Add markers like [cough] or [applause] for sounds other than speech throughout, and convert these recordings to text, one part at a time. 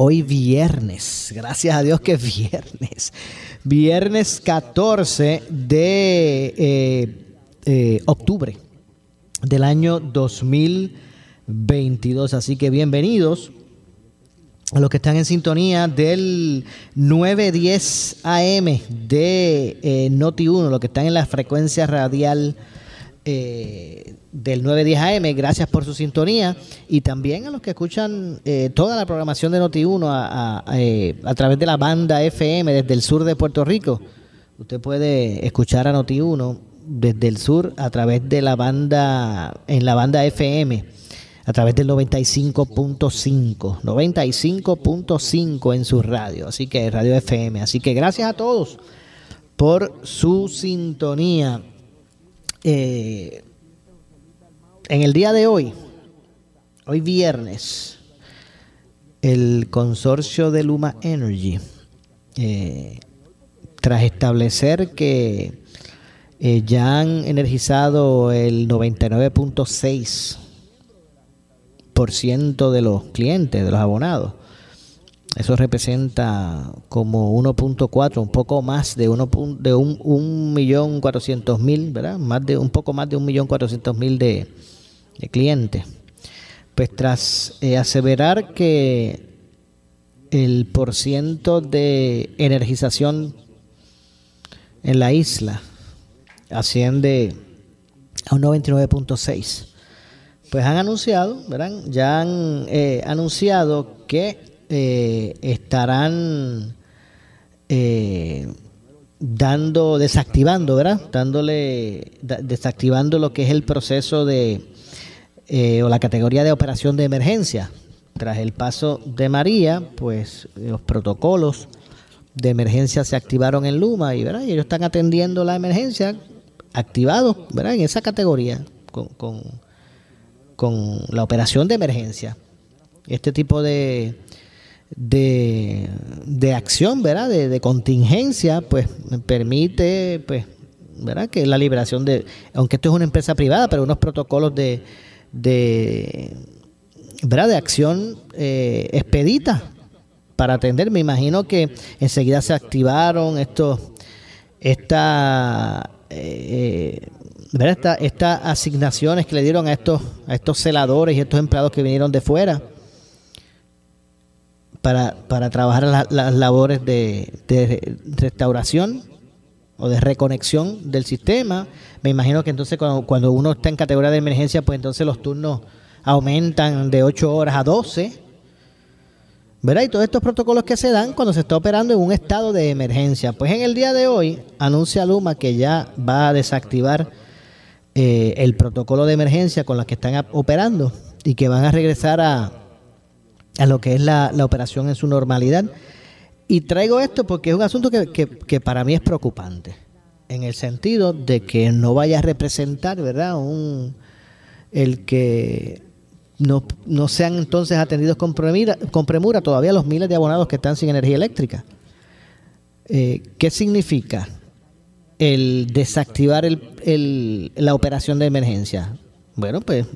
hoy viernes, gracias a Dios que es viernes, viernes 14 de eh, eh, octubre del año 2022. Así que bienvenidos a los que están en sintonía del 910 AM de eh, Noti1, los que están en la frecuencia radial eh, del 910 AM, gracias por su sintonía. Y también a los que escuchan eh, toda la programación de Noti1 a, a, través de la banda FM desde el sur de Puerto Rico. Usted puede escuchar a Noti1 desde el sur a través de la banda, en la banda FM a través del 95.5, 95.5 en su radio, así que radio FM. Así que gracias a todos por su sintonía. Eh, en el día de hoy, hoy viernes, el consorcio de Luma Energy, eh, tras establecer que eh, ya han energizado el 99.6 de los clientes, de los abonados. Eso representa como 1.4, un poco más de, uno, de un, millón cuatrocientos mil, ¿verdad? Más de, un poco más de un millón cuatrocientos mil de, clientes. Pues tras eh, aseverar que el porciento de energización en la isla asciende a un 99.6 pues han anunciado, ¿verdad? Ya han eh, anunciado que eh, estarán eh, dando, desactivando, ¿verdad? Dándole, desactivando lo que es el proceso de, o la categoría de operación de emergencia. Tras el paso de María, pues los protocolos de emergencia se activaron en Luma y, ¿verdad? y ellos están atendiendo la emergencia activados, ¿verdad? En esa categoría, con con la operación de emergencia. Este tipo de, de, de acción, ¿verdad? De, contingencia, pues permite, pues, ¿verdad? Que la liberación de, aunque esto es una empresa privada, pero unos protocolos de, de ¿verdad? De acción eh, expedita para atender. Me imagino que enseguida se activaron estos, esta, eh, estas asignaciones que le dieron a estos, a estos celadores y estos empleados que vinieron de fuera para, para trabajar las labores de, restauración o de reconexión del sistema. Me imagino que entonces cuando, cuando uno está en categoría de emergencia, pues entonces los turnos aumentan de 8 horas a 12. ¿verdad? Y todos estos protocolos que se dan cuando se está operando en un estado de emergencia. Pues en el día de hoy anuncia Luma que ya va a desactivar eh, el protocolo de emergencia con la que están operando y que van a regresar a, a lo que es la, operación en su normalidad. Y traigo esto porque es un asunto que, para mí es preocupante, en el sentido de que no vaya a representar, ¿verdad?, un, el que no, no sean entonces atendidos con premura, todavía los miles de abonados que están sin energía eléctrica. Eh, ¿Qué significa? el desactivar el, la operación de emergencia? Bueno, pues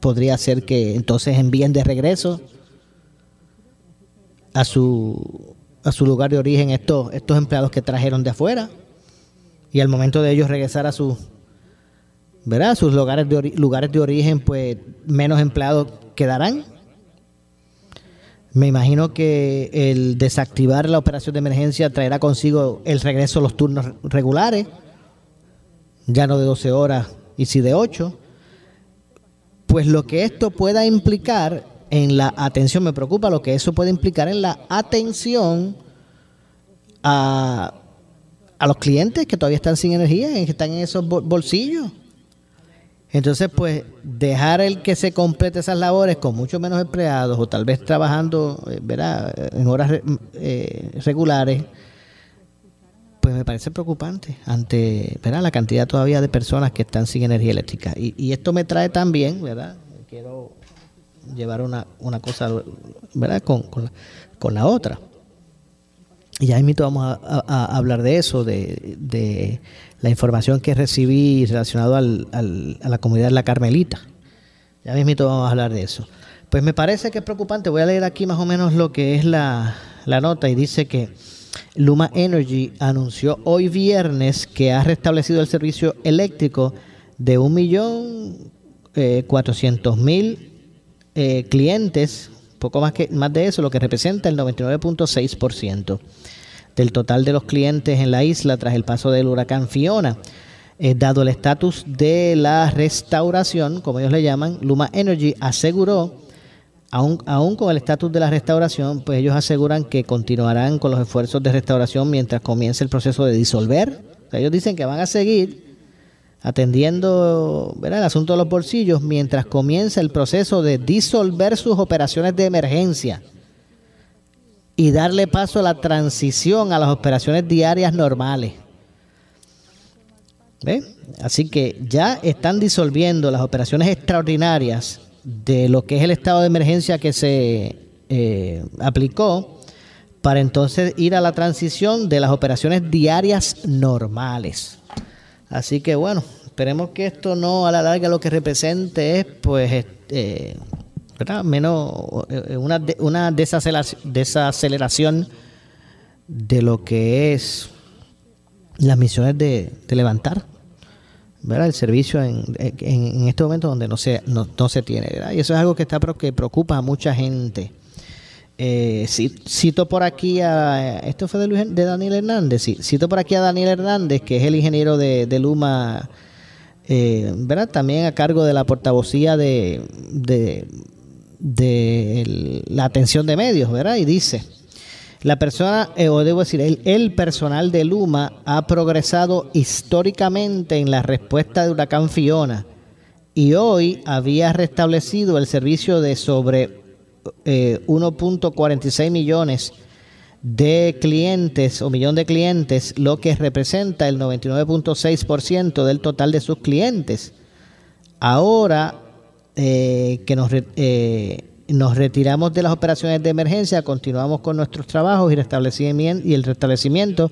podría ser que entonces envíen de regreso a su, a su lugar de origen estos, estos empleados que trajeron de afuera y al momento de ellos regresar a sus ¿verdad? sus lugares de, lugares de origen, pues menos empleados quedarán. Me imagino que el desactivar la operación de emergencia traerá consigo el regreso a los turnos regulares, ya no de 12 horas y sí de 8. Pues lo que esto pueda implicar en la atención, me preocupa lo que eso puede implicar en la atención a, a los clientes que todavía están sin energía, que están en esos bolsillos. Entonces, pues, dejar el que se complete esas labores con mucho menos empleados o tal vez trabajando, eh, ¿verdad?, en horas eh, regulares, pues me parece preocupante ante, ¿verdad?, la cantidad todavía de personas que están sin energía eléctrica. Y, esto me trae también, ¿verdad?, quiero llevar una, una cosa, ¿verdad?, con, con, la, con la otra. Y ya mismo vamos a, hablar de eso, de, de la información que recibí relacionado al, a la comunidad de la Carmelita. Ya mismo vamos a hablar de eso. Pues me parece que es preocupante. Voy a leer aquí más o menos lo que es la, nota y dice que Luma Energy anunció hoy viernes que ha restablecido el servicio eléctrico de 1.400.000 eh, clientes, poco más, que, más de eso, lo que representa el 99.6% del total de los clientes en la isla tras el paso del huracán Fiona. Eh, dado el estatus de la restauración, como ellos le llaman, Luma Energy aseguró, aún, aún con el estatus de la restauración, pues ellos aseguran que continuarán con los esfuerzos de restauración mientras comience el proceso de disolver. ellos dicen que van a seguir atendiendo el asunto de los bolsillos mientras comienza el proceso de disolver sus operaciones de emergencia y darle paso a la transición a las operaciones diarias normales. Así que ya están disolviendo las operaciones extraordinarias de lo que es el estado de emergencia que se eh, aplicó para entonces ir a la transición de las operaciones diarias normales. Así que bueno, esperemos que esto no a la larga lo que represente es pues eh, menos eh, una, una desaceleración de lo que es las misiones de, levantar ¿verdad? el servicio en, en, este momento donde no se, no, se tiene. Y eso es algo que, está, que preocupa a mucha gente. Eh, cito por aquí a. Esto fue de, Daniel Hernández. Cito por aquí a Daniel Hernández, que es el ingeniero de, Luma, eh, ¿verdad? También a cargo de la portavocía de, de la atención de medios, ¿verdad? Y dice, la persona, eh, o debo decir, el, el, personal de Luma ha progresado históricamente en la respuesta de huracán Fiona y hoy había restablecido el servicio de sobre 1.46 eh, millones de clientes o millón de clientes, lo que representa el 99.6% del total de sus clientes. Ahora eh, que nos, eh, nos retiramos de las operaciones de emergencia, continuamos con nuestros trabajos y, restablecimiento, y el restablecimiento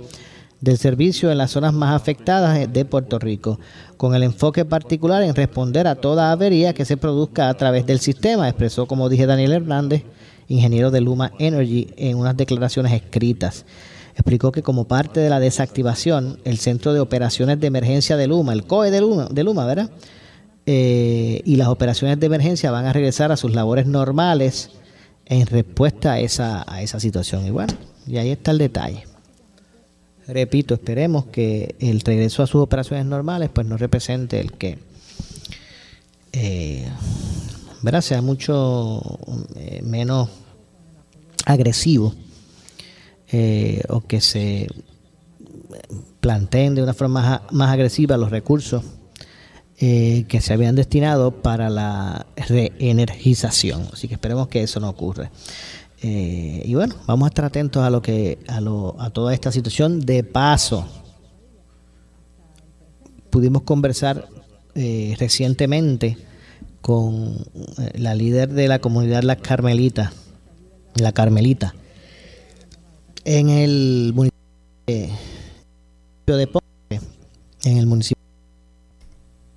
del servicio en las zonas más afectadas de Puerto Rico, con el enfoque particular en responder a toda avería que se produzca a través del sistema, expresó, como dije, Daniel Hernández, ingeniero de Luma Energy, en unas declaraciones escritas. Explicó que como parte de la desactivación, el Centro de Operaciones de Emergencia de Luma, el COE de Luma, de Luma ¿verdad? Eh, y las operaciones de emergencia van a regresar a sus labores normales en respuesta a esa, a esa situación. Y bueno, y ahí está el detalle. Repito, esperemos que el regreso a sus operaciones normales pues no represente el que eh, sea mucho eh, menos agresivo eh, o que se planteen de una forma más, más agresiva los recursos eh, que se habían destinado para la reenergización. Así que esperemos que eso no ocurra. Eh, y bueno, vamos a estar atentos a lo que a, lo, a toda esta situación. De paso, pudimos conversar eh, recientemente con la líder de la comunidad La Carmelita, la Carmelita, en el municipio de Ponce, en el municipio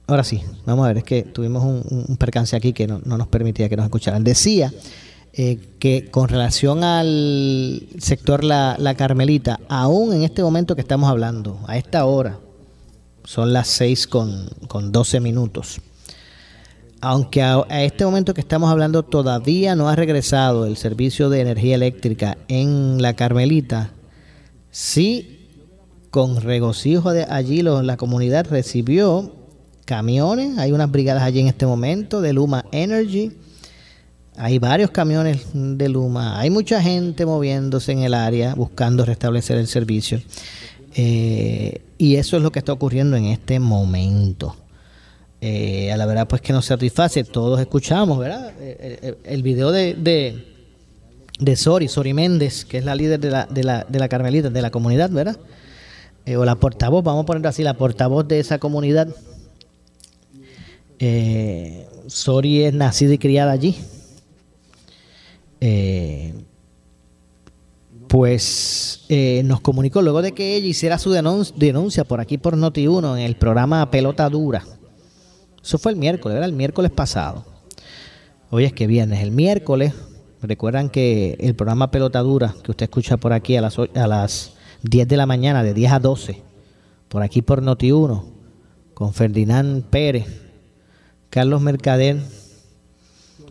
Ahora sí, vamos a ver, es que tuvimos un, percance aquí que no, nos permitía que nos escucharan. Decía eh, que con relación al sector la, Carmelita, aún en este momento que estamos hablando, a esta hora, son las 6 con, con 12 minutos, aunque a, este momento que estamos hablando todavía no ha regresado el servicio de energía eléctrica en la Carmelita, sí con regocijo de allí la comunidad recibió camiones, hay unas brigadas allí en este momento de Luma Energy, hay varios camiones de Luma, hay mucha gente moviéndose en el área buscando restablecer el servicio. Eh, y eso es lo que está ocurriendo en este momento. Eh, a la verdad pues que nos satisface, todos escuchamos, ¿verdad? Eh, el, video de, de, Sori, Sori Méndez, que es la líder de la, de la, de la Carmelita, de la comunidad, ¿verdad? o la portavoz, vamos a ponerlo así, la portavoz de esa comunidad. Sori es nacida y criada allí. Pues eh, nos comunicó luego de que ella hiciera su denuncia por aquí por Noti1 en el programa Pelota Dura. Eso fue el miércoles, era el miércoles pasado. Hoy es que viernes, el miércoles. Recuerdan que el programa Pelota Dura que usted escucha por aquí a las, a las 10 de la mañana, de 10 a 12, por aquí por Noti1, con Ferdinand Pérez, Carlos Mercader,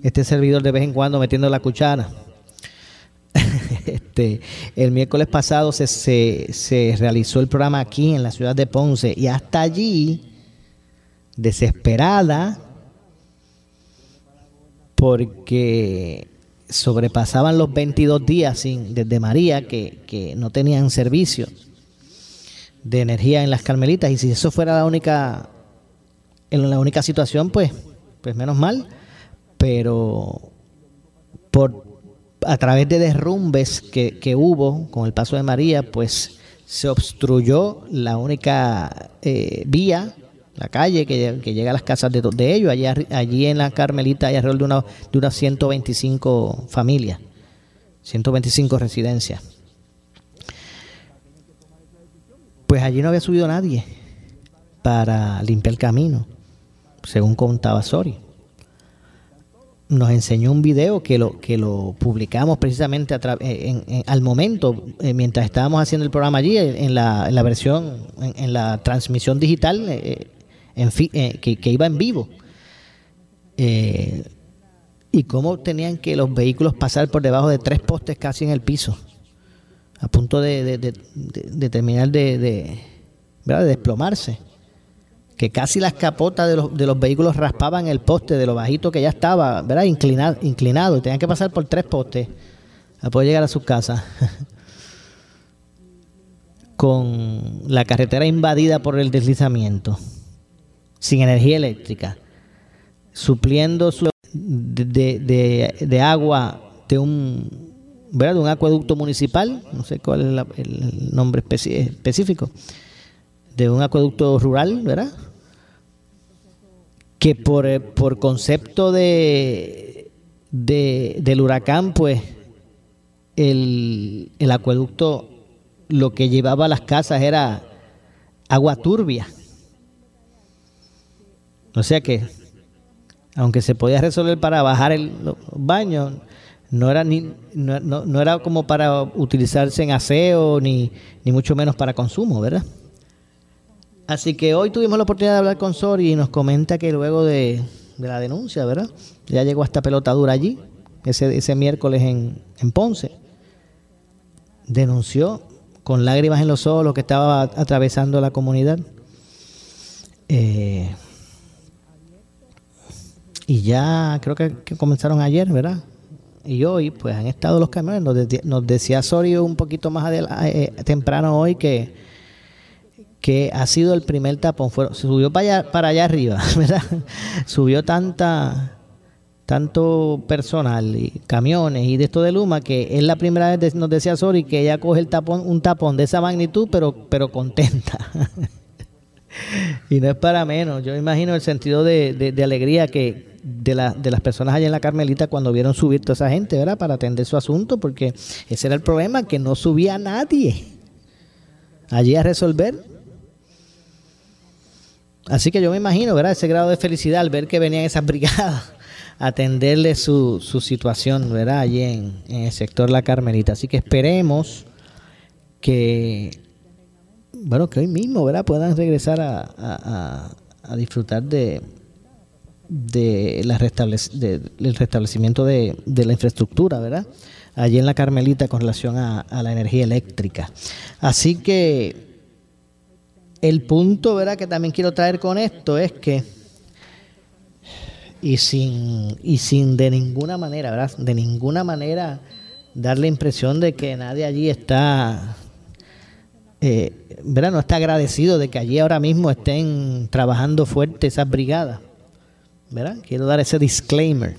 este servidor de vez en cuando metiendo la cuchara. [laughs] Este, el miércoles pasado se, se, realizó el programa aquí en la ciudad de Ponce y hasta allí, desesperada, porque sobrepasaban los 22 días sin, desde María que, que no tenían servicio de energía en las Carmelitas. Y si eso fuera la única en la única situación pues pues menos mal pero por a través de derrumbes que, hubo con el paso de María, pues se obstruyó la única eh, vía, la calle que, llega a las casas de, de ellos. Allí, allí en la Carmelita hay alrededor de, una, de unas 125 familias, 125 residencias. Pues allí no había subido nadie para limpiar el camino, según contaba Sori nos enseñó un video que lo que lo publicamos precisamente eh, al momento eh, mientras estábamos haciendo el programa allí en la, en la versión en, la transmisión digital eh, que, iba en vivo. Y cómo tenían que los vehículos pasar por debajo de tres postes casi en el piso a punto de, de, terminar de, de desplomarse que casi las capotas de los, de los vehículos raspaban el poste de lo bajito que ya estaba, ¿verdad? Inclinado, inclinado y tenían que pasar por tres postes para poder llegar a sus casas. [laughs] Con la carretera invadida por el deslizamiento, sin energía eléctrica, supliendo su de, de, de, agua de un, ¿verdad? de un acueducto municipal, no sé cuál es el nombre específico, de un acueducto rural, ¿verdad? Que por, eh, por concepto de, de, del huracán, pues el, el acueducto lo que llevaba a las casas era agua turbia. O sea que, aunque se podía resolver para bajar el baño, no era ni no, no, era como para utilizarse en aseo ni, ni mucho menos para consumo, ¿verdad? Así que hoy tuvimos la oportunidad de hablar con Sori y nos comenta que luego de, la denuncia, ¿verdad? Ya llegó hasta pelota dura allí, ese, ese miércoles en, Ponce. Denunció con lágrimas en los ojos lo que estaba atravesando la comunidad. Eh, y ya creo que, comenzaron ayer, ¿verdad? Y hoy, pues han estado los camiones. Nos, decía Sori un poquito más eh, temprano hoy que que ha sido el primer tapón. Subió para allá, para allá arriba, [laughs] ¿verdad? Subió tanta tanto personal y camiones y de esto de Luma que es la primera vez nos decía Sori que ella coge el tapón un tapón de esa magnitud pero pero contenta [laughs] y no es para menos yo imagino el sentido de, de, alegría que de, la, de las personas allá en la Carmelita cuando vieron subir toda esa gente ¿verdad? para atender su asunto porque ese era el problema que no subía nadie allí a resolver Así que yo me imagino, ¿verdad? Ese grado de felicidad al ver que venían esas brigadas a atenderle su, su situación, ¿verdad? Allí en, el sector La Carmelita. Así que esperemos que, bueno, que hoy mismo, ¿verdad? Puedan regresar a, a, disfrutar de, de la del restablecimiento de, la infraestructura, ¿verdad? Allí en la Carmelita con relación a, a la energía eléctrica. Así que el punto, ¿verdad?, que también quiero traer con esto es que y sin y sin de ninguna manera, ¿verdad? De ninguna manera dar la impresión de que nadie allí está eh, ¿verdad? no está agradecido de que allí ahora mismo estén trabajando fuerte esas brigadas. ¿verdad? Quiero dar ese disclaimer.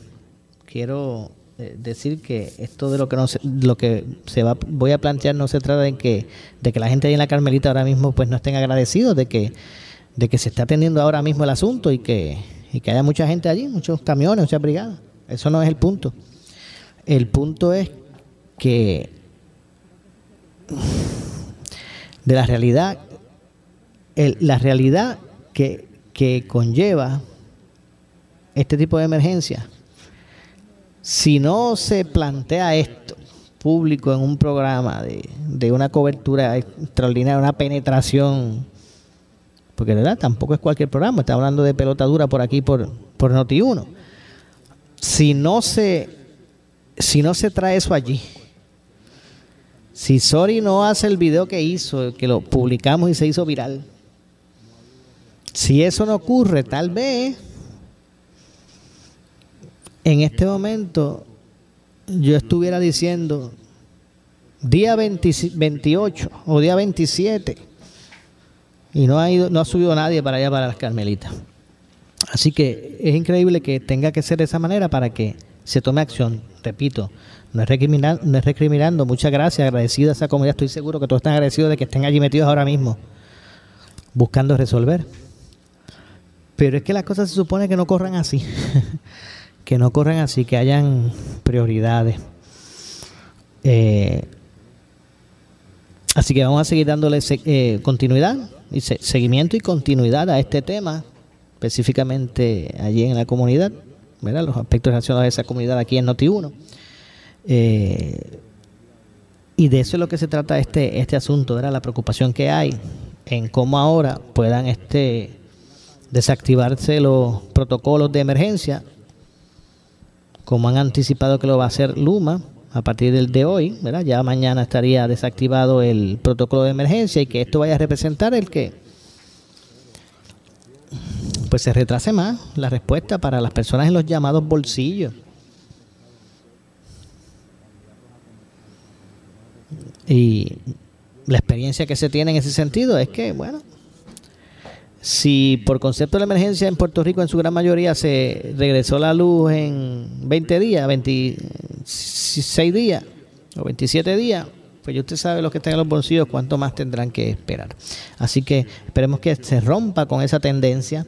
Quiero decir que esto de lo que no se, lo que se va voy a plantear no se trata de que de que la gente ahí en la Carmelita ahora mismo pues no estén agradecidos de que de que se está atendiendo ahora mismo el asunto y que y que haya mucha gente allí, muchos camiones, muchas brigadas. Eso no es el punto. El punto es que de la realidad, la realidad que, que conlleva este tipo de emergencia, si no se plantea esto público en un programa de, de una cobertura extraordinaria, una penetración, porque de verdad tampoco es cualquier programa, está hablando de pelota dura por aquí por, por Noti1. Si no se si no se trae eso allí, si Sori no hace el video que hizo, que lo publicamos y se hizo viral, si eso no ocurre, tal vez en este momento yo estuviera diciendo día 28 o día 27 y no ha ido, no ha subido nadie para allá para las Carmelitas. Así que es increíble que tenga que ser de esa manera para que se tome acción. Repito, no es, recriminando, no es recriminando. Muchas gracias, agradecido a esa comunidad. Estoy seguro que todos están agradecidos de que estén allí metidos ahora mismo, buscando resolver. Pero es que las cosas se supone que no corran así. [laughs] que no corran así, que hayan prioridades. Eh, así que vamos a seguir dándole eh, continuidad, y seguimiento y continuidad a este tema, específicamente allí en la comunidad, ¿verdad? los aspectos relacionados a esa comunidad aquí en Noti1. Eh, y de eso es lo que se trata este, este asunto, era la preocupación que hay en cómo ahora puedan este desactivarse los protocolos de emergencia, como han anticipado que lo va a hacer Luma a partir del de hoy, ¿verdad? Ya mañana estaría desactivado el protocolo de emergencia y que esto vaya a representar el que pues se retrase más la respuesta para las personas en los llamados bolsillos. Y la experiencia que se tiene en ese sentido es que, bueno, si por concepto de la emergencia en Puerto Rico en su gran mayoría se regresó la luz en 20 días, 26 días o 27 días, pues usted sabe lo que están en los bolsillos, cuánto más tendrán que esperar. Así que esperemos que se rompa con esa tendencia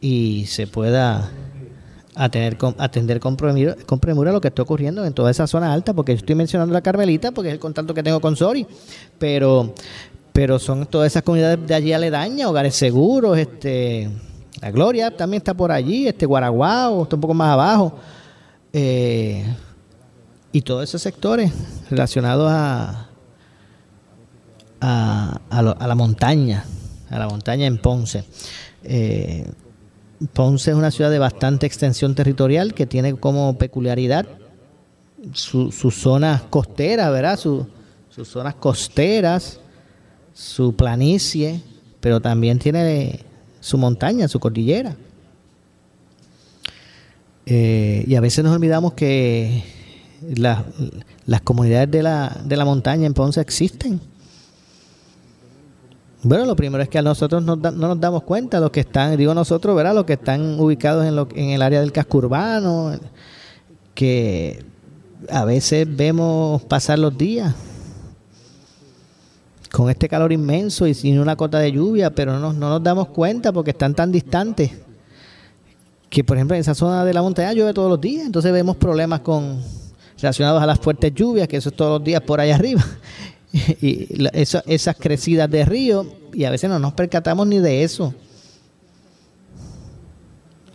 y se pueda atender con premura, lo que está ocurriendo en toda esa zona alta, porque estoy mencionando la Carmelita porque es el contacto que tengo con Sori, pero, pero son todas esas comunidades de allí aledañas, hogares seguros, este, la Gloria también está por allí, este Guaraguao está un poco más abajo, eh, y todos esos sectores relacionados a, a, la montaña, a la montaña en Ponce. Eh, Ponce es una ciudad de bastante extensión territorial que tiene como peculiaridad sus zonas costeras, ¿verdad? sus zonas costeras, su planicie, pero también tiene su montaña, su cordillera. Eh, y a veces nos olvidamos que las comunidades de la, de la montaña en Ponce existen bueno, lo primero es que a nosotros no, nos damos cuenta, los que están, digo nosotros, ¿verdad? Los que están ubicados en, lo, en el área del casco urbano, que a veces vemos pasar los días con este calor inmenso y sin una cota de lluvia, pero no, no nos damos cuenta porque están tan distantes que, por ejemplo, en esa zona de la montaña llueve todos los días, entonces vemos problemas con relacionados a las fuertes lluvias, que eso es todos los días por allá arriba. [laughs] y esas crecidas de río y a veces no nos percatamos ni de eso.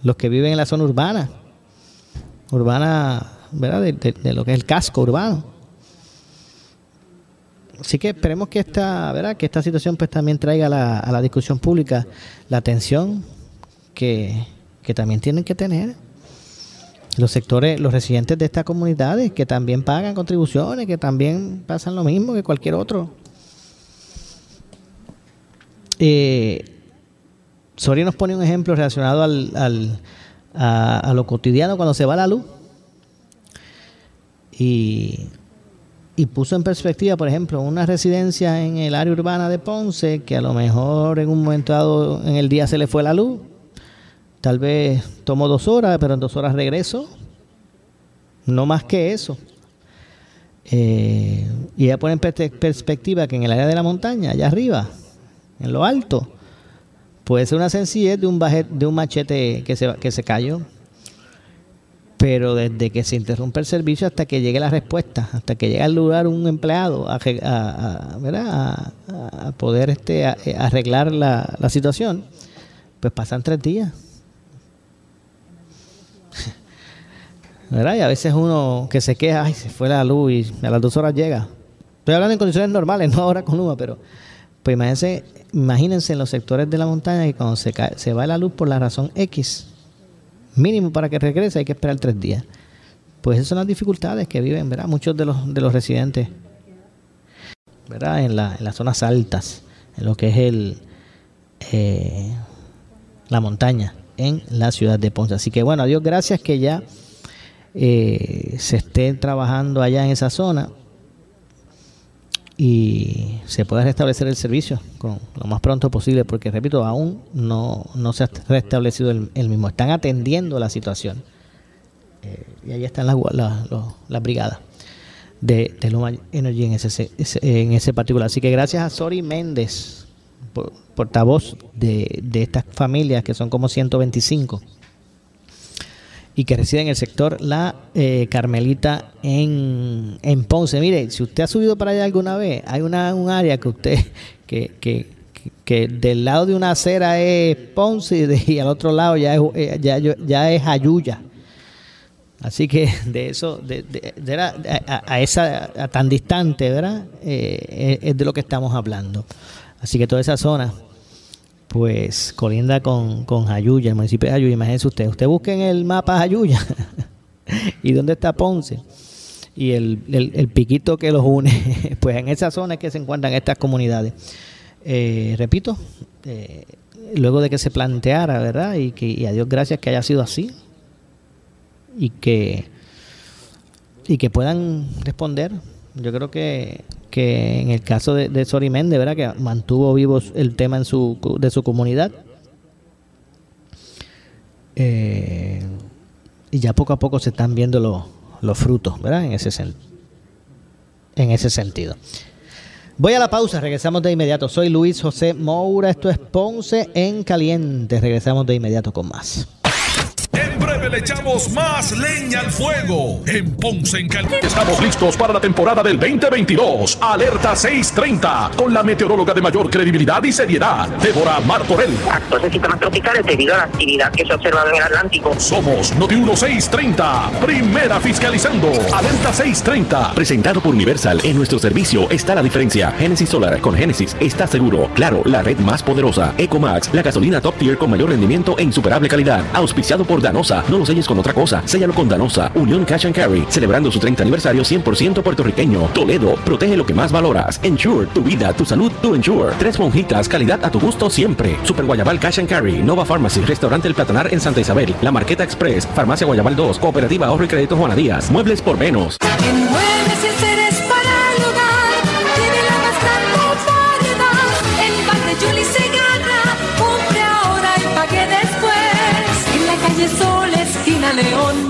Los que viven en la zona urbana, urbana, ¿verdad? De, lo que es el casco urbano. Así que esperemos que esta, ¿verdad? Que esta situación pues también traiga a la discusión pública la atención que, que también tienen que tener. Los sectores, los residentes de estas comunidades que también pagan contribuciones, que también pasan lo mismo que cualquier otro. Eh, nos pone un ejemplo relacionado al, a, a, lo cotidiano cuando se va la luz. Y y puso en perspectiva, por ejemplo, una residencia en el área urbana de Ponce, que a lo mejor en un momento dado en el día se le fue la luz, tal vez tomó dos horas, pero en dos horas regreso, no más que eso. Eh, y ella pone en perspectiva que en el área de la montaña, allá arriba, en lo alto, puede ser una sencillez de un, de un machete que se, que se cayó pero desde que se interrumpe el servicio hasta que llegue la respuesta, hasta que llegue al lugar un empleado a, a, poder este, arreglar la, situación, pues pasan tres días. [laughs] Y a veces uno que se queja, ay, se fue la luz y a las dos horas llega. Estoy hablando en condiciones normales, no ahora con luz, pero pues imagínense, imagínense en los sectores de la montaña que cuando se, cae, se va la luz por la razón X, mínimo para que regrese hay que esperar tres días. Pues esas son las dificultades que viven, ¿verdad? Muchos de los, de los residentes, ¿verdad? En, la, en las zonas altas, en lo que es el eh, la montaña, en la ciudad de Ponce. Así que bueno, a Dios gracias que ya eh, se esté trabajando allá en esa zona y se pueda restablecer el servicio con lo más pronto posible, porque repito, aún no, no se ha restablecido el, mismo. Están atendiendo la situación. Eh, y ahí están las, las, brigadas de, de Luma Energy en ese, en ese particular. Así que gracias a Sori Méndez, portavoz de, de estas familias, que son como 125 y que reside en el sector La eh, Carmelita en, en, Ponce. Mire, si usted ha subido para allá alguna vez, hay una, un área que usted, [laughs] que, que, que del lado de una acera es Ponce y, al otro lado ya es, eh, ya, ya es Ayuya. Así que de eso, de, de, a, esa tan distante, ¿verdad? Eh, es de lo que estamos hablando. Así que toda esa zona pues colinda con, con Jayuya, el municipio de Jayuya. Imagínense usted, usted busque en el mapa Jayuya [laughs] y dónde está Ponce y el, piquito que los une, [laughs] pues en esa zona es que se encuentran estas comunidades. Eh, repito, eh, luego de que se planteara, ¿verdad? Y que y a Dios gracias que haya sido así y que y que puedan responder. Yo creo que que en el caso de, de ¿verdad? que mantuvo vivo el tema en su, de su comunidad. Eh, y ya poco a poco se están viendo los, frutos, ¿verdad? En ese, en ese sentido. Voy a la pausa, regresamos de inmediato. Soy Luis José Moura, esto es Ponce en Caliente. Regresamos de inmediato con más le echamos más leña al fuego en Ponce en Caliente. Estamos listos para la temporada del 2022. Alerta 630 con la meteoróloga de mayor credibilidad y seriedad, Débora Martorell. Actos de sistemas tropicales debido a la actividad que se ha observado en el Atlántico. Somos Noti 1630, primera fiscalizando. Alerta 630. Presentado por Universal. En nuestro servicio está la diferencia. Genesis Solar con Genesis está seguro. Claro, la red más poderosa. Ecomax, la gasolina top tier con mayor rendimiento e insuperable calidad. Auspiciado por Danosa. No lo con otra cosa. Séllalo con Danosa, Unión Cash and Carry, celebrando su 30 aniversario 100% puertorriqueño. Toledo, protege lo que más valoras. Ensure, tu vida, tu salud, tu Ensure. Tres monjitas, calidad a tu gusto siempre. Super Guayabal Cash and Carry, Nova Pharmacy, Restaurante El Platanar en Santa Isabel, La Marqueta Express, Farmacia Guayabal 2, Cooperativa Ahorro y Crédito Juana Díaz, Muebles por menos. León.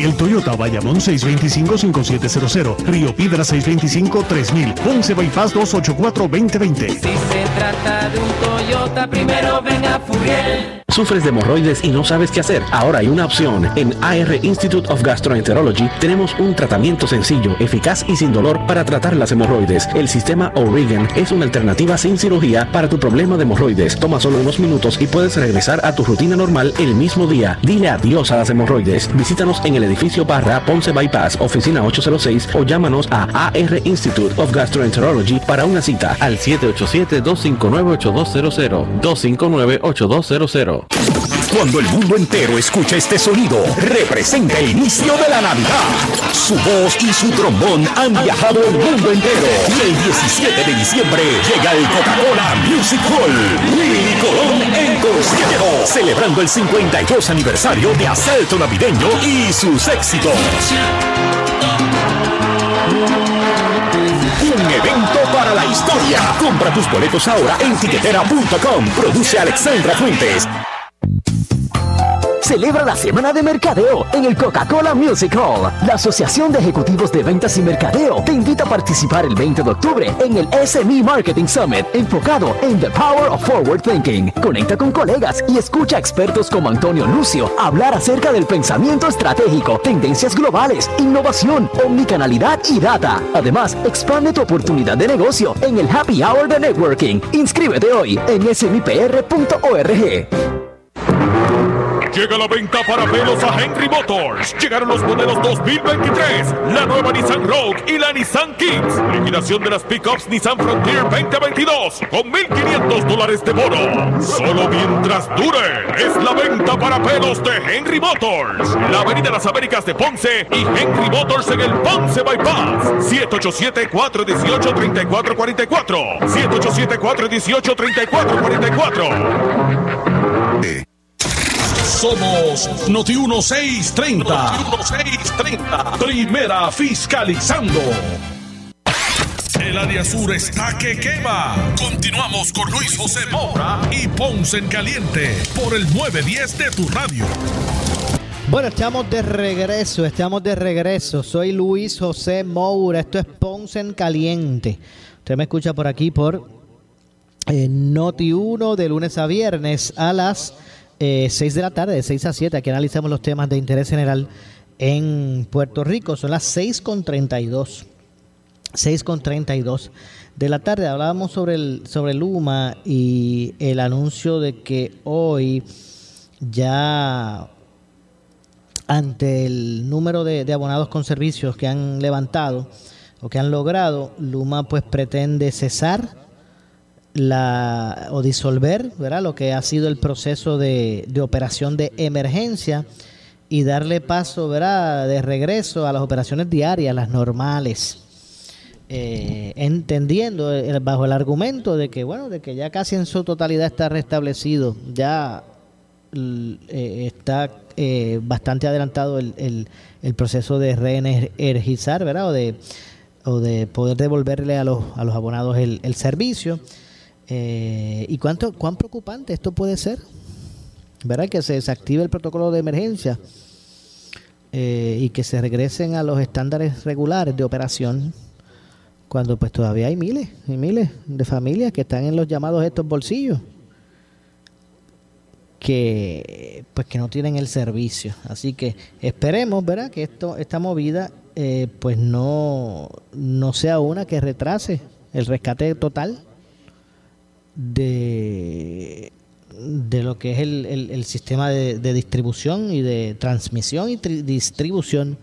Furiel Toyota, Bayamón 625-5700, Río Piedra 625-3000, Ponce Bypass 284-2020. Si se trata de un Toyota, primero venga Furiel. ¿Sufres de hemorroides y no sabes qué hacer? Ahora hay una opción. En AR Institute of Gastroenterology tenemos un tratamiento sencillo, eficaz y sin dolor para tratar las hemorroides. El sistema O'Regan es una alternativa sin cirugía para tu problema de hemorroides. Toma solo unos minutos y puedes regresar a tu rutina normal el mismo día. Dile adiós a las hemorroides. Visítanos en el edificio Barra Ponce Bypass, oficina 806 o llámanos a AR Institute of Gastroenterology para una cita al 787-259-8200. 259-8200. Cuando el mundo entero escucha este sonido, representa el inicio de la Navidad. Su voz y su trombón han viajado el mundo entero. Y el 17 de diciembre llega el Coca-Cola Music Hall. Willy Colón en concierto, celebrando el 52 aniversario de Asalto Navideño y sus éxitos. Un evento para la historia. Compra tus boletos ahora en tiquetera.com. Produce Alexandra Fuentes. Celebra la semana de mercadeo en el Coca-Cola Music Hall. La Asociación de Ejecutivos de Ventas y Mercadeo te invita a participar el 20 de octubre en el SME Marketing Summit enfocado en The Power of Forward Thinking. Conecta con colegas y escucha a expertos como Antonio Lucio hablar acerca del pensamiento estratégico, tendencias globales, innovación, omnicanalidad y data. Además, expande tu oportunidad de negocio en el Happy Hour de Networking. Inscríbete hoy en smipr.org. Llega la venta para pelos a Henry Motors. Llegaron los modelos 2023, la nueva Nissan Rogue y la Nissan Kicks. Liquidación de las pickups Nissan Frontier 2022 con 1.500 dólares de bono. Solo mientras dure. Es la venta para pelos de Henry Motors. La Avenida Las Américas de Ponce y Henry Motors en el Ponce Bypass. 787-418-3444. 787-418-3444. Somos Noti 1630. Noti 1630. Primera fiscalizando. El área sur está que quema. Continuamos con Luis José Moura y Ponce en Caliente por el 910 de tu radio. Bueno, estamos de regreso, estamos de regreso. Soy Luis José Moura. Esto es Ponce en Caliente. Usted me escucha por aquí por eh, Noti 1 de lunes a viernes a las eh, 6 de la tarde, de 6 a 7. Aquí analizamos los temas de interés general en Puerto Rico. Son las 6 con 32. 6 con 32 de la tarde. Hablábamos sobre el, sobre Luma y el anuncio de que hoy ya ante el número de, de abonados con servicios que han levantado o que han logrado, Luma pues pretende cesar la o disolver ¿verdad? lo que ha sido el proceso de, de, operación de emergencia y darle paso ¿verdad? de regreso a las operaciones diarias, las normales. Eh, entendiendo el, bajo el argumento de que bueno de que ya casi en su totalidad está restablecido ya eh, está eh, bastante adelantado el, el, el, proceso de reenergizar verdad o de o de poder devolverle a los, a los abonados el, el servicio eh, ¿Y cuánto, cuán preocupante esto puede ser? ¿Verdad? Que se desactive el protocolo de emergencia eh, y que se regresen a los estándares regulares de operación cuando pues todavía hay miles y miles de familias que están en los llamados estos bolsillos que pues que no tienen el servicio así que esperemos verdad que esto esta movida eh, pues no no sea una que retrase el rescate total de, de lo que es el, el, sistema de, distribución y de transmisión y distribución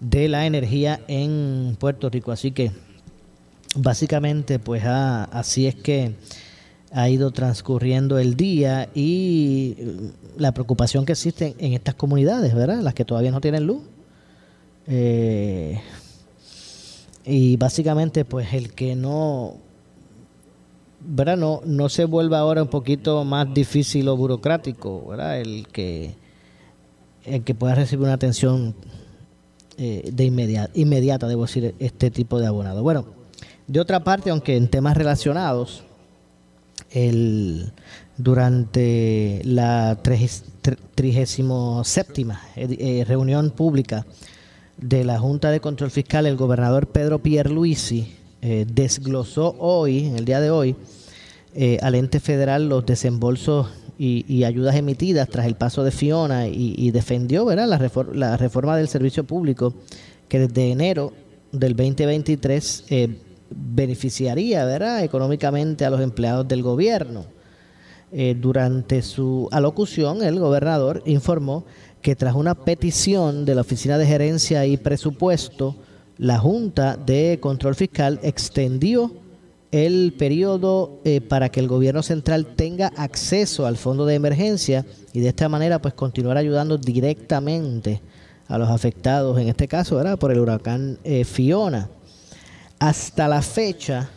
de la energía en Puerto Rico. Así que básicamente pues así es que ha ido transcurriendo el día y la preocupación que existe en estas comunidades, ¿verdad? Las que todavía no tienen luz. Eh, y básicamente pues el que no ¿verdad? No, no se vuelva ahora un poquito más difícil o burocrático, ¿verdad? El que, el que pueda recibir una atención eh, de inmediata, inmediata, debo decir, este tipo de abonado. Bueno, de otra parte, aunque en temas relacionados, el, durante la 37 eh, reunión pública de la Junta de Control Fiscal, el gobernador Pedro Pierluisi eh, desglosó hoy, en el día de hoy, eh, al ente federal los desembolsos y, ayudas emitidas tras el paso de Fiona y, defendió. La, la, reforma del servicio público que desde enero del 2023 eh, beneficiaría económicamente a los empleados del gobierno. durante su alocución, el gobernador informó que tras una petición de la Oficina de Gerencia y Presupuesto, la Junta de Control Fiscal extendió el periodo eh, para que el gobierno central tenga acceso al fondo de emergencia y de esta manera pues continuar ayudando directamente a los afectados, en este caso ¿verdad? por el huracán eh, Fiona. Hasta la fecha,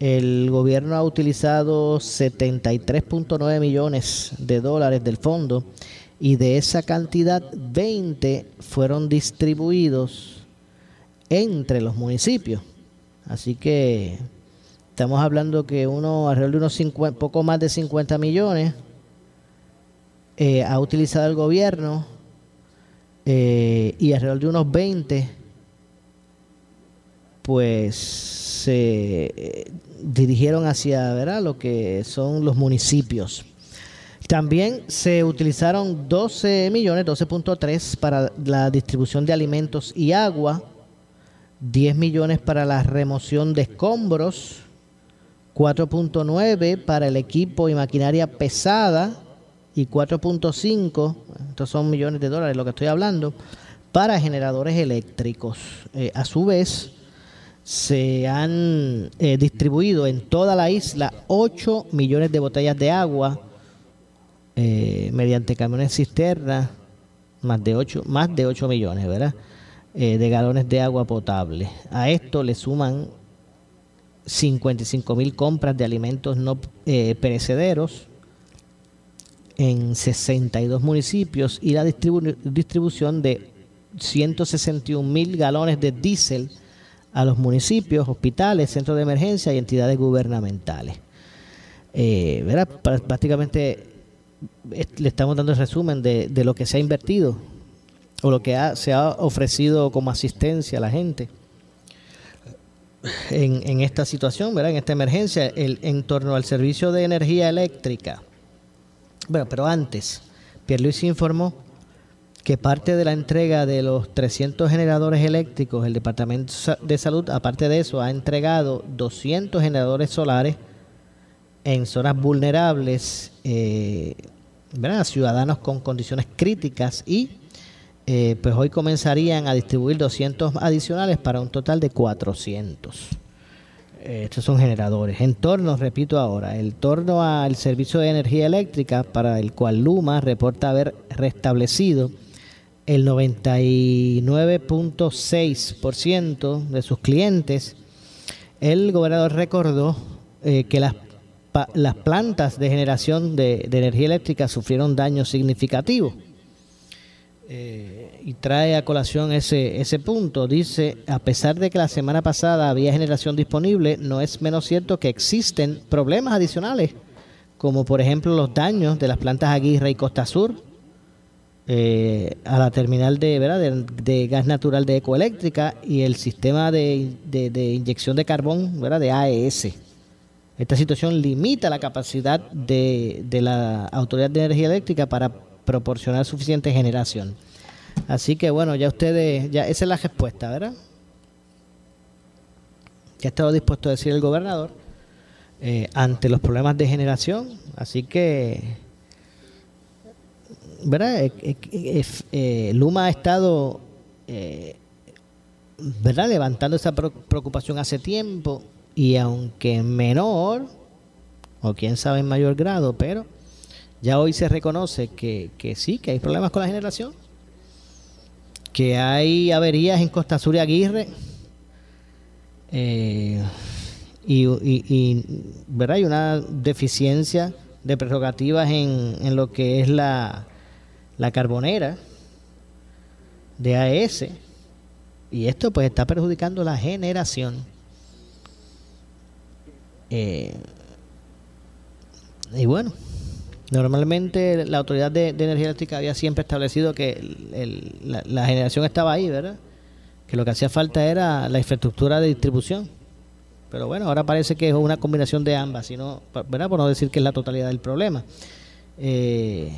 el gobierno ha utilizado 73.9 millones de dólares del fondo y de esa cantidad 20 fueron distribuidos entre los municipios. Así que estamos hablando que uno, alrededor de unos 50, poco más de 50 millones, eh, ha utilizado el gobierno eh, y alrededor de unos 20, pues se eh, dirigieron hacia ¿verdad? lo que son los municipios. También se utilizaron 12 millones, 12.3 para la distribución de alimentos y agua 10 millones para la remoción de escombros, 4.9 para el equipo y maquinaria pesada y 4.5, estos son millones de dólares lo que estoy hablando, para generadores eléctricos. Eh, a su vez, se han eh, distribuido en toda la isla 8 millones de botellas de agua eh, mediante camiones cisterna, más de 8, más de 8 millones, ¿verdad? Eh, de galones de agua potable. A esto le suman 55 mil compras de alimentos no eh, perecederos en 62 municipios y la distribución de 161 mil galones de diésel a los municipios, hospitales, centros de emergencia y entidades gubernamentales. Eh, Prácticamente le estamos dando el resumen de, de lo que se ha invertido o lo que se ha ofrecido como asistencia a la gente en, esta situación, ¿verdad? en esta emergencia, el, en torno al servicio de energía eléctrica. Bueno, pero antes, Pierluisi informó que parte de la entrega de los 300 generadores eléctricos, el Departamento de Salud, aparte de eso, ha entregado 200 generadores solares en zonas vulnerables, eh, ciudadanos con condiciones críticas y eh, pues hoy comenzarían a distribuir 200 adicionales para un total de 400. Eh, estos son generadores. En torno, repito ahora, el torno al servicio de energía eléctrica para el cual Luma reporta haber restablecido el 99.6% de sus clientes, el gobernador recordó eh, que las, las plantas de generación de, de energía eléctrica sufrieron daños significativos eh, y trae a colación ese, ese punto. Dice, a pesar de que la semana pasada había generación disponible, no es menos cierto que existen problemas adicionales, como por ejemplo los daños de las plantas Aguirre y Costa Sur eh, a la terminal de, gas natural de Ecoeléctrica y el sistema de, inyección de carbón ¿verdad? de AES. Esta situación limita la capacidad de la Autoridad de Energía Eléctrica para proporcionar suficiente generación. Así que bueno, ya ustedes, ya esa es la respuesta, ¿verdad? Que ha estado dispuesto a decir el gobernador eh, ante los problemas de generación. Así que ¿verdad? Eh, eh, eh, Luma ha estado, ¿verdad? Levantando esa preocupación hace tiempo y aunque en menor, o quién sabe en mayor grado, pero ya hoy se reconoce que, que sí, que hay problemas con la generación, que hay averías en Costa Sur y Aguirre, eh, y, y- y, ¿verdad? hay una deficiencia de prerrogativas en, en lo que es la, la carbonera de AES, y esto pues está perjudicando la generación. Eh, y bueno, normalmente la Autoridad de, Energía Eléctrica había siempre establecido que la, generación estaba ahí, ¿verdad? Que lo que hacía falta era la infraestructura de distribución. Pero bueno, ahora parece que es una combinación de ambas, sino, ¿verdad? Por no decir que es la totalidad del problema. Eh,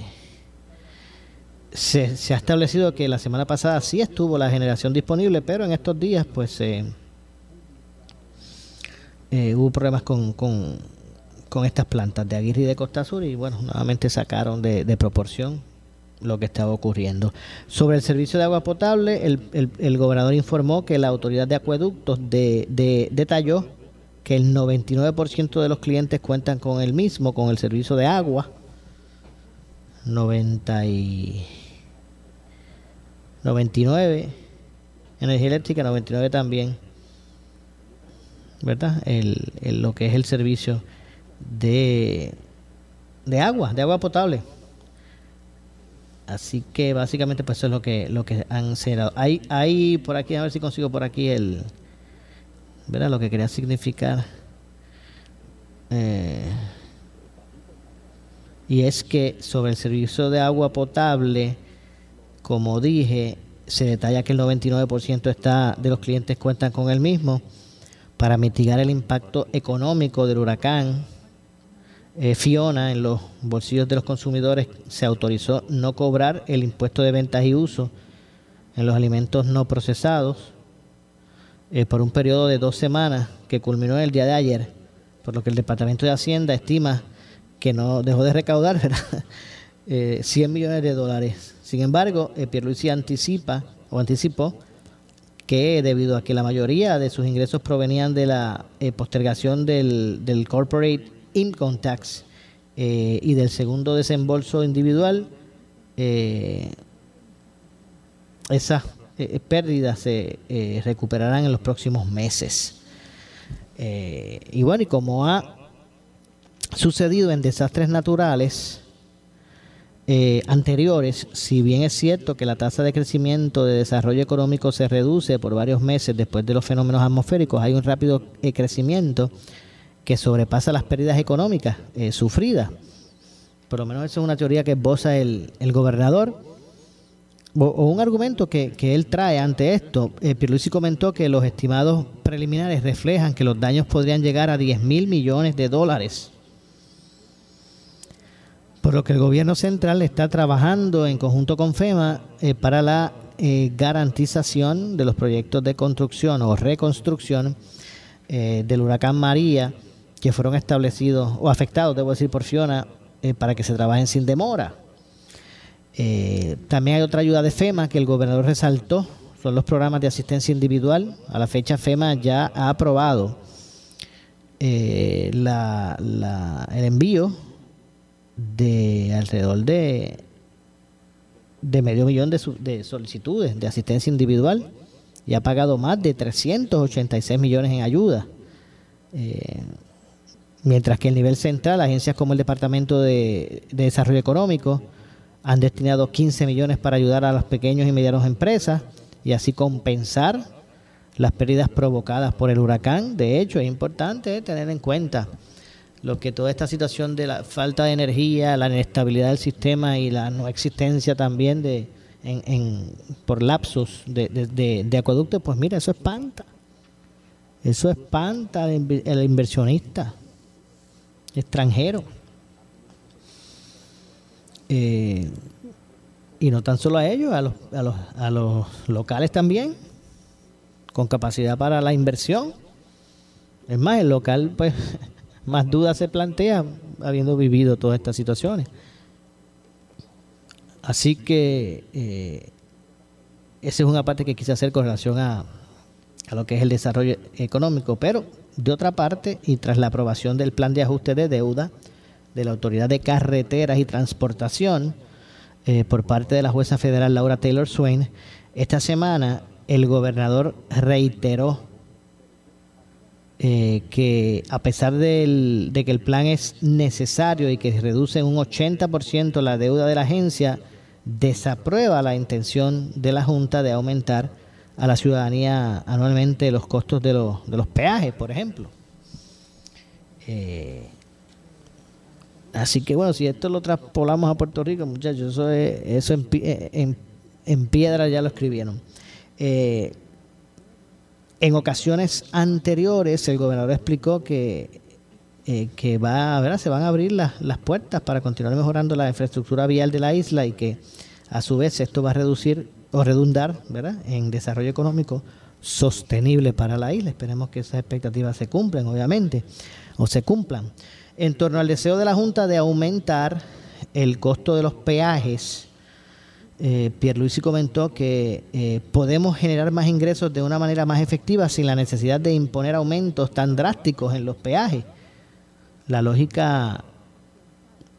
se, se ha establecido que la semana pasada sí estuvo la generación disponible, pero en estos días pues eh, eh, hubo problemas con, con, con estas plantas de Aguirre y de Costa Sur y bueno, nuevamente sacaron de, proporción lo que estaba ocurriendo. Sobre el servicio de agua potable, el, el- gobernador informó que la autoridad de acueductos de, de- detalló que el 99% de los clientes cuentan con el mismo, con el servicio de agua. 90 y 99 energía eléctrica 99 también verdad el- lo que es el servicio de de agua de agua potable. Así que básicamente pues eso es lo que lo que han cerrado. Hay hay por aquí a ver si consigo por aquí el verdad lo que quería significar. Eh, y es que sobre el servicio de agua potable, como dije, se detalla que el 99% está de los clientes cuentan con el mismo para mitigar el impacto económico del huracán eh, Fiona en los bolsillos de los consumidores se autorizó no cobrar el impuesto de ventas y uso en los alimentos no procesados eh, por un periodo de dos semanas que culminó el día de ayer, por lo que el Departamento de Hacienda estima que no dejó de recaudar. [laughs] Eh, 100 millones de dólares. Sin embargo, eh, Pierluisi anticipa o anticipó que debido a que la mayoría de sus ingresos provenían de la postergación del, del corporate income tax eh, y del segundo desembolso individual, eh, esas eh, pérdidas se recuperarán en los próximos meses. Y bueno, y como ha sucedido en desastres naturales anteriores, si bien es cierto que la tasa de crecimiento de desarrollo económico se reduce por varios meses después de los fenómenos atmosféricos, hay un rápido crecimiento que sobrepasa las pérdidas económicas eh, sufridas. Por lo menos esa es una teoría que esboza el, el gobernador. O, un argumento que, que él trae ante esto. Eh, Pierluisi comentó que los estimados preliminares reflejan que los daños podrían llegar a 10 mil millones de dólares por lo que el gobierno central está trabajando en conjunto con FEMA eh, para la eh, garantización de los proyectos de construcción o reconstrucción del huracán María que fueron establecidos o afectados, debo decir, por Fiona, eh, para que se trabajen sin demora. Eh, también hay otra ayuda de FEMA que el gobernador resaltó, son los programas de asistencia individual. A la fecha FEMA ya ha aprobado eh, el envío de alrededor de, de medio millón de, solicitudes de asistencia individual y ha pagado más de 386 millones en ayuda. Mientras que el nivel central, agencias como el Departamento de, de Desarrollo Económico han destinado 15 millones para ayudar a las pequeñas y medianas empresas y así compensar las pérdidas provocadas por el huracán. De hecho, es importante tener en cuenta lo que toda esta situación de la falta de energía, la inestabilidad del sistema y la no existencia también de en, en- por lapsos de, de, de- de acueductos, pues mira, eso espanta. Eso espanta al inversionista extranjero. Eh, y no tan solo a ellos, a los, a los, a los locales también, con capacidad para la inversión. Es más, el local, pues, [laughs] más dudas se plantea habiendo vivido todas estas situaciones. Así que eh, esa es una parte que quise hacer con relación a, a lo que es el desarrollo económico, pero de otra parte, y tras la aprobación del plan de ajuste de deuda de la Autoridad de Carreteras y Transportación eh, por parte de la jueza federal Laura Taylor Swain, esta semana el gobernador reiteró eh, que a pesar del- de que el plan es necesario y que reduce un 80% la deuda de la agencia, desaprueba la intención de la Junta de aumentar a la ciudadanía anualmente los costos de los, de los peajes, por ejemplo. Eh, así que bueno, si esto lo traspolamos a Puerto Rico, muchachos, eso, es- eso en, en- piedra ya lo escribieron. Eh, en ocasiones anteriores, el gobernador explicó que, eh, que va, ¿verdad? se van a abrir las puertas para continuar mejorando la infraestructura vial de la isla y que a su vez esto va a reducir o redundar ¿verdad? en desarrollo económico sostenible para la isla. Esperemos que esas expectativas se cumplan, obviamente, o se cumplan. En torno al deseo de la Junta de aumentar el costo de los peajes, eh, Pierluisi comentó que eh, podemos generar más ingresos de una manera más efectiva sin la necesidad de imponer aumentos tan drásticos en los peajes. La lógica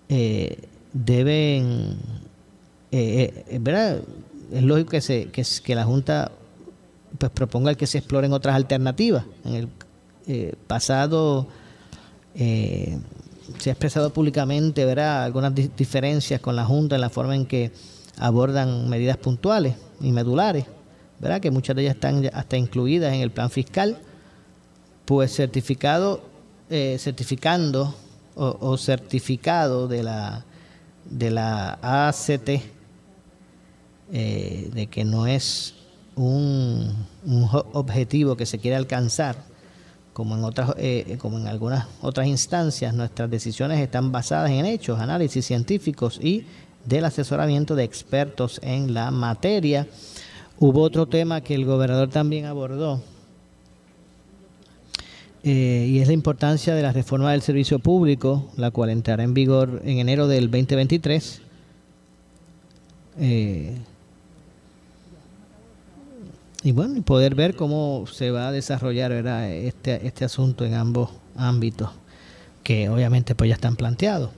eh, deben, eh, eh, ¿verdad? Es lógico que, se, que, la Junta pues proponga que se exploren otras alternativas. En el eh, pasado eh, se ha expresado públicamente ¿verdad? algunas di- diferencias con la Junta en la forma en que abordan medidas puntuales y medulares, ¿verdad? que muchas de ellas están hasta incluidas en el plan fiscal, pues certificado, eh, certificando o, o certificado de la, de la ACT eh, de que no es un, objetivo que se quiere alcanzar, como en otras, eh, como en algunas otras instancias, nuestras decisiones están basadas en hechos, análisis científicos y del asesoramiento de expertos en la materia. Hubo otro tema que el gobernador también abordó, eh, y es la importancia de la reforma del servicio público, la cual entrará en vigor en enero del 2023. Eh, y bueno, poder ver cómo se va a desarrollar. Este, este asunto en ambos ámbitos, que obviamente pues ya están planteados.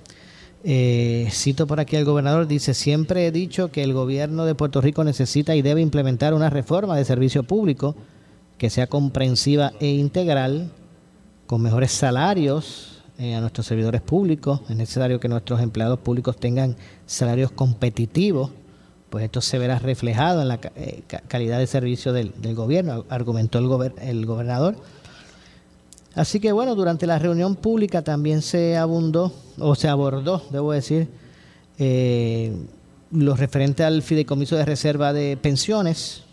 Eh, cito por aquí al gobernador, dice, siempre he dicho que el gobierno de Puerto Rico necesita y debe implementar una reforma de servicio público que sea comprensiva e integral, con mejores salarios eh, a nuestros servidores públicos. Es necesario que nuestros empleados públicos tengan salarios competitivos, pues esto se verá reflejado en la eh, ca- calidad de servicio del, gobierno, argumentó el, gober- el gobernador. Así que bueno, durante la reunión pública también se abundó, o se abordó, debo decir, eh, lo referente al fideicomiso de reserva de pensiones,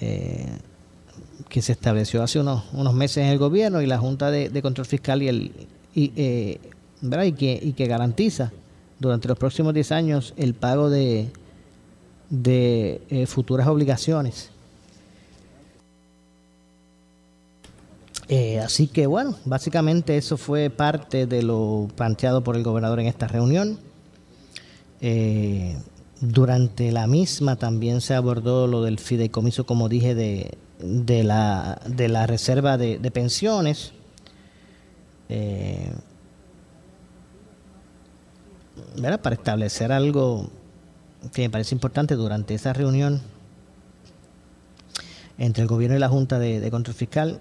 eh, que se estableció hace unos, meses en el gobierno y la Junta de, Control Fiscal y, el, y, eh, y, que, y que garantiza durante los próximos 10 años el pago de, de eh, futuras obligaciones. Eh, así que bueno, básicamente eso fue parte de lo planteado por el gobernador en esta reunión. Eh, durante la misma también se abordó lo del fideicomiso, como dije, de, de, la, de la reserva de, pensiones. Eh, Para establecer algo que me parece importante durante esa reunión entre el gobierno y la Junta de, de Control Fiscal,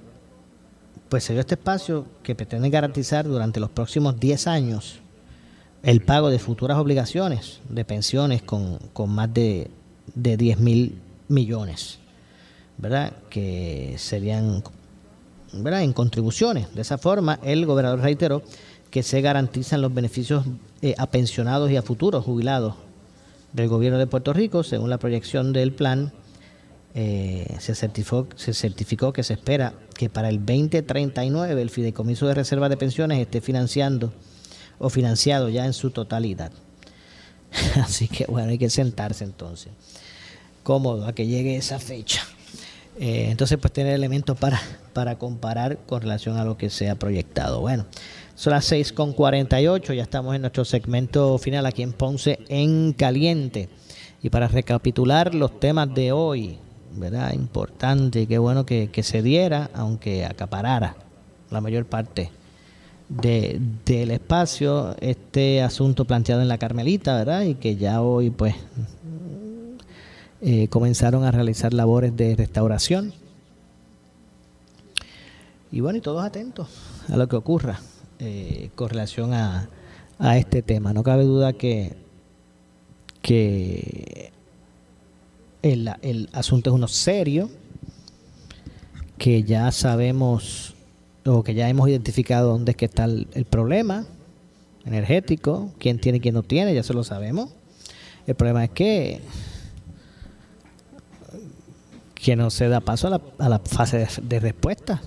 pues se dio este espacio que pretende garantizar durante los próximos 10 años el pago de futuras obligaciones de pensiones con, con más de, de 10 mil millones, ¿verdad? Que serían, ¿verdad? En contribuciones. De esa forma, el gobernador reiteró que se garantizan los beneficios eh, a pensionados y a futuros jubilados del gobierno de Puerto Rico, según la proyección del plan. eh, se, certificó, se certificó que se espera que para el 2039 el fideicomiso de reserva de pensiones esté financiando o financiado ya en su totalidad. [laughs] Así que bueno, hay que sentarse entonces, cómodo a que llegue esa fecha. Eh, entonces pues tener elementos para, para comparar con relación a lo que se ha proyectado. Bueno, Son las 6.48, ya estamos en nuestro segmento final aquí en Ponce en Caliente. Y para recapitular los temas de hoy, ¿verdad? Importante, qué bueno que, que se diera, aunque acaparara la mayor parte de, del espacio, este asunto planteado en la Carmelita, ¿verdad? Y que ya hoy, pues, eh, comenzaron a realizar labores de restauración. Y bueno, y todos atentos a lo que ocurra eh, con relación a, a este tema. No cabe duda que, que el, el asunto es uno serio, que ya sabemos o que ya hemos identificado dónde es que está el, problema energético, quién tiene y quién no tiene, ya se lo sabemos. El problema es que que no se da paso a la, a la fase de, respuesta.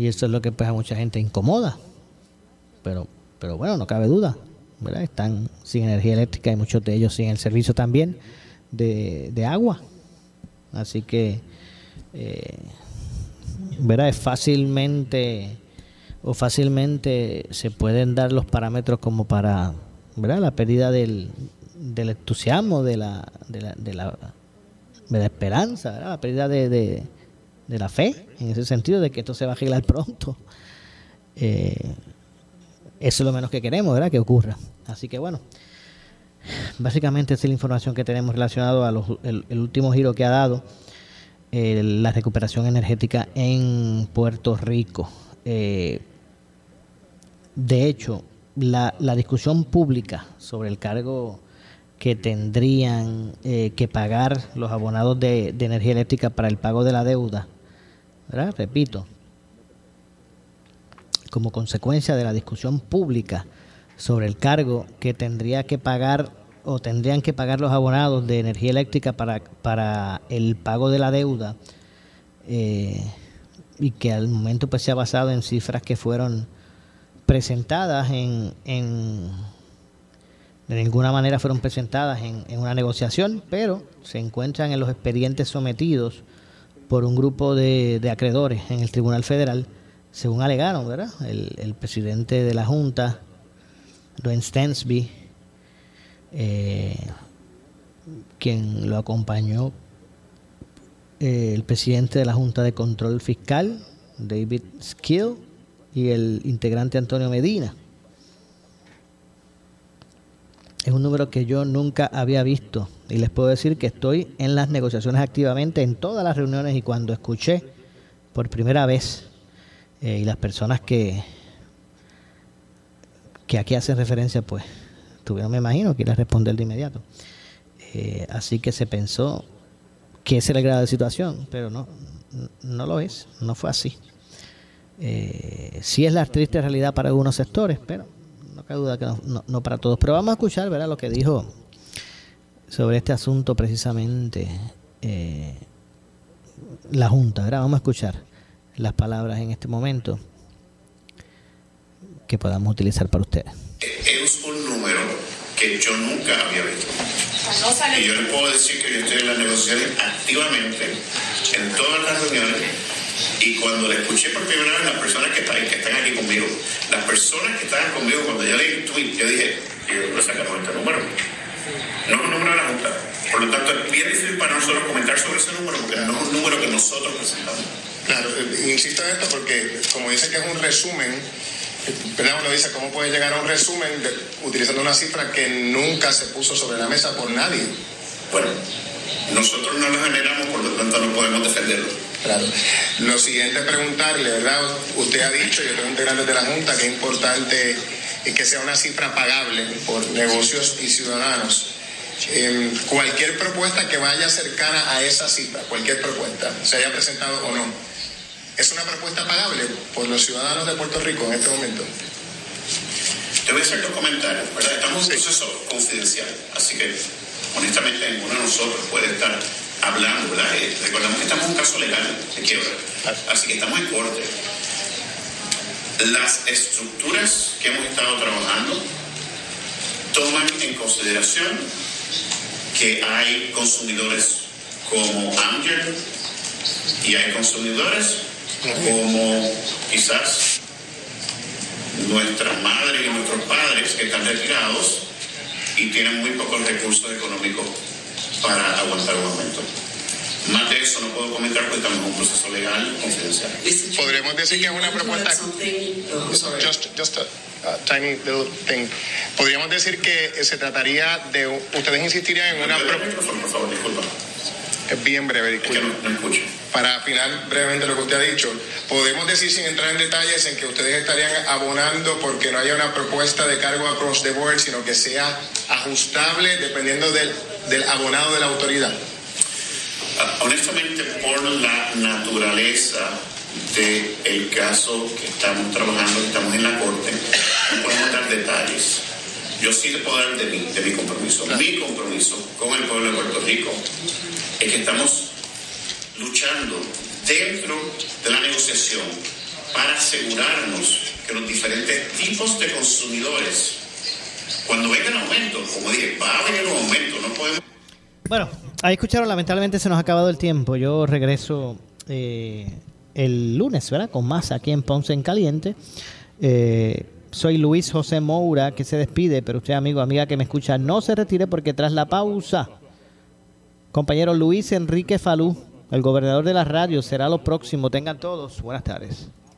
Y eso es lo que pues a mucha gente incomoda. Pero, pero bueno, no cabe duda. ¿verdad? Están sin energía eléctrica y muchos de ellos sin el servicio también de, de agua. Así que, eh, ¿verdad? Es fácilmente o fácilmente se pueden dar los parámetros como para, ¿verdad? La pérdida del, del entusiasmo, de la, de la, de la esperanza, ¿verdad? la pérdida de, de, la fe, en ese sentido de que esto se va a arreglar pronto. Eh, eso es lo menos que queremos, ¿verdad? Que ocurra. Así que bueno, básicamente esa es la información que tenemos relacionado a el, último giro que ha dado la recuperación energética en Puerto Rico. Eh, de hecho, la, discusión pública sobre el cargo que tendrían eh, que pagar los abonados de, energía eléctrica para el pago de la deuda, repito, como consecuencia de la discusión pública sobre el cargo que tendría que pagar o tendrían que pagar los abonados de energía eléctrica para, para el pago de la deuda eh, y que al momento pues se ha basado en cifras que fueron presentadas en, en de ninguna manera fueron presentadas en, en, una negociación, pero se encuentran en los expedientes sometidos por un grupo de, acreedores en el Tribunal Federal, según alegaron, ¿verdad? El, el presidente de la Junta, Dwayne Stansby, eh, quien lo acompañó, eh, el presidente de la Junta de Control Fiscal, David Skill, y el integrante Antonio Medina es un número que yo nunca había visto y les puedo decir que estoy en las negociaciones activamente en todas las reuniones y cuando escuché por primera vez eh, y las personas que que aquí hacen referencia pues tuvieron me imagino que ir a responder de inmediato eh, así que se pensó que ese era el grado de situación pero no no lo es no fue así eh, sí es la triste realidad para algunos sectores pero no cabe duda que no, no, no, para todos. Pero vamos a escuchar ¿verdad? lo que dijo sobre este asunto precisamente eh, la Junta. ¿verdad? Vamos a escuchar las palabras en este momento que podamos utilizar para ustedes. Es un número que yo nunca había visto. Y yo les puedo decir que yo estoy en las negociaciones activamente en todas las reuniones y cuando le escuché por primera vez, las personas que están, que están aquí conmigo, las personas que estaban conmigo, cuando yo leí el tweet, yo dije, yo sacaron este número. No es un número de la Junta. Por lo tanto, es bien difícil para nosotros comentar sobre ese número, porque no es un número que nosotros presentamos. Claro, insisto en esto porque, como dice que es un resumen, ¿verdad? Uno dice, ¿cómo puede llegar a un resumen de, utilizando una cifra que nunca se puso sobre la mesa por nadie? Bueno, nosotros no lo generamos, por lo tanto no podemos defenderlo. Claro. Lo siguiente es preguntarle, ¿verdad? Usted ha dicho, yo tengo integrantes de la Junta, que es importante que sea una cifra pagable por negocios y ciudadanos. Eh, cualquier propuesta que vaya cercana a esa cifra, cualquier propuesta, se haya presentado o no, ¿es una propuesta pagable por los ciudadanos de Puerto Rico en este momento? Te voy a hacer dos comentarios, ¿verdad? Estamos en un proceso confidencial, así que honestamente ninguno de nosotros puede estar hablando, ¿verdad? Eh, recordemos que estamos en un caso legal de quiebra, así que estamos en corte. Las estructuras que hemos estado trabajando toman en consideración que hay consumidores como Amgen y hay consumidores como quizás nuestras madres y nuestros padres que están retirados y tienen muy pocos recursos económicos para aguantar un aumento. Más de eso no puedo comentar porque estamos en un proceso legal confidencial. Podríamos decir que es una propuesta. Just, just a, a tiny little thing. Podríamos decir que se trataría de. Ustedes insistirían en una propuesta. Por favor, disculpa. Es bien breve, disculpe. Para afinar brevemente lo que usted ha dicho, podemos decir sin entrar en detalles en que ustedes estarían abonando porque no haya una propuesta de cargo across the board, sino que sea ajustable dependiendo del, del abonado de la autoridad. Honestamente, por la naturaleza del caso que estamos trabajando, que estamos en la corte, no podemos dar detalles. Yo sí puedo dar de mi, de mi compromiso. Mi compromiso con el pueblo de Puerto Rico es que estamos luchando dentro de la negociación para asegurarnos que los diferentes tipos de consumidores, cuando venga el aumento, como dije, va a venir un aumento, no podemos... Bueno, ahí escucharon, lamentablemente se nos ha acabado el tiempo. Yo regreso eh, el lunes, ¿verdad? Con más aquí en Ponce en Caliente. Eh, soy Luis José Moura, que se despide, pero usted, amigo, amiga que me escucha, no se retire porque tras la pausa, compañero Luis Enrique Falú, el gobernador de la radio, será lo próximo. Tengan todos buenas tardes.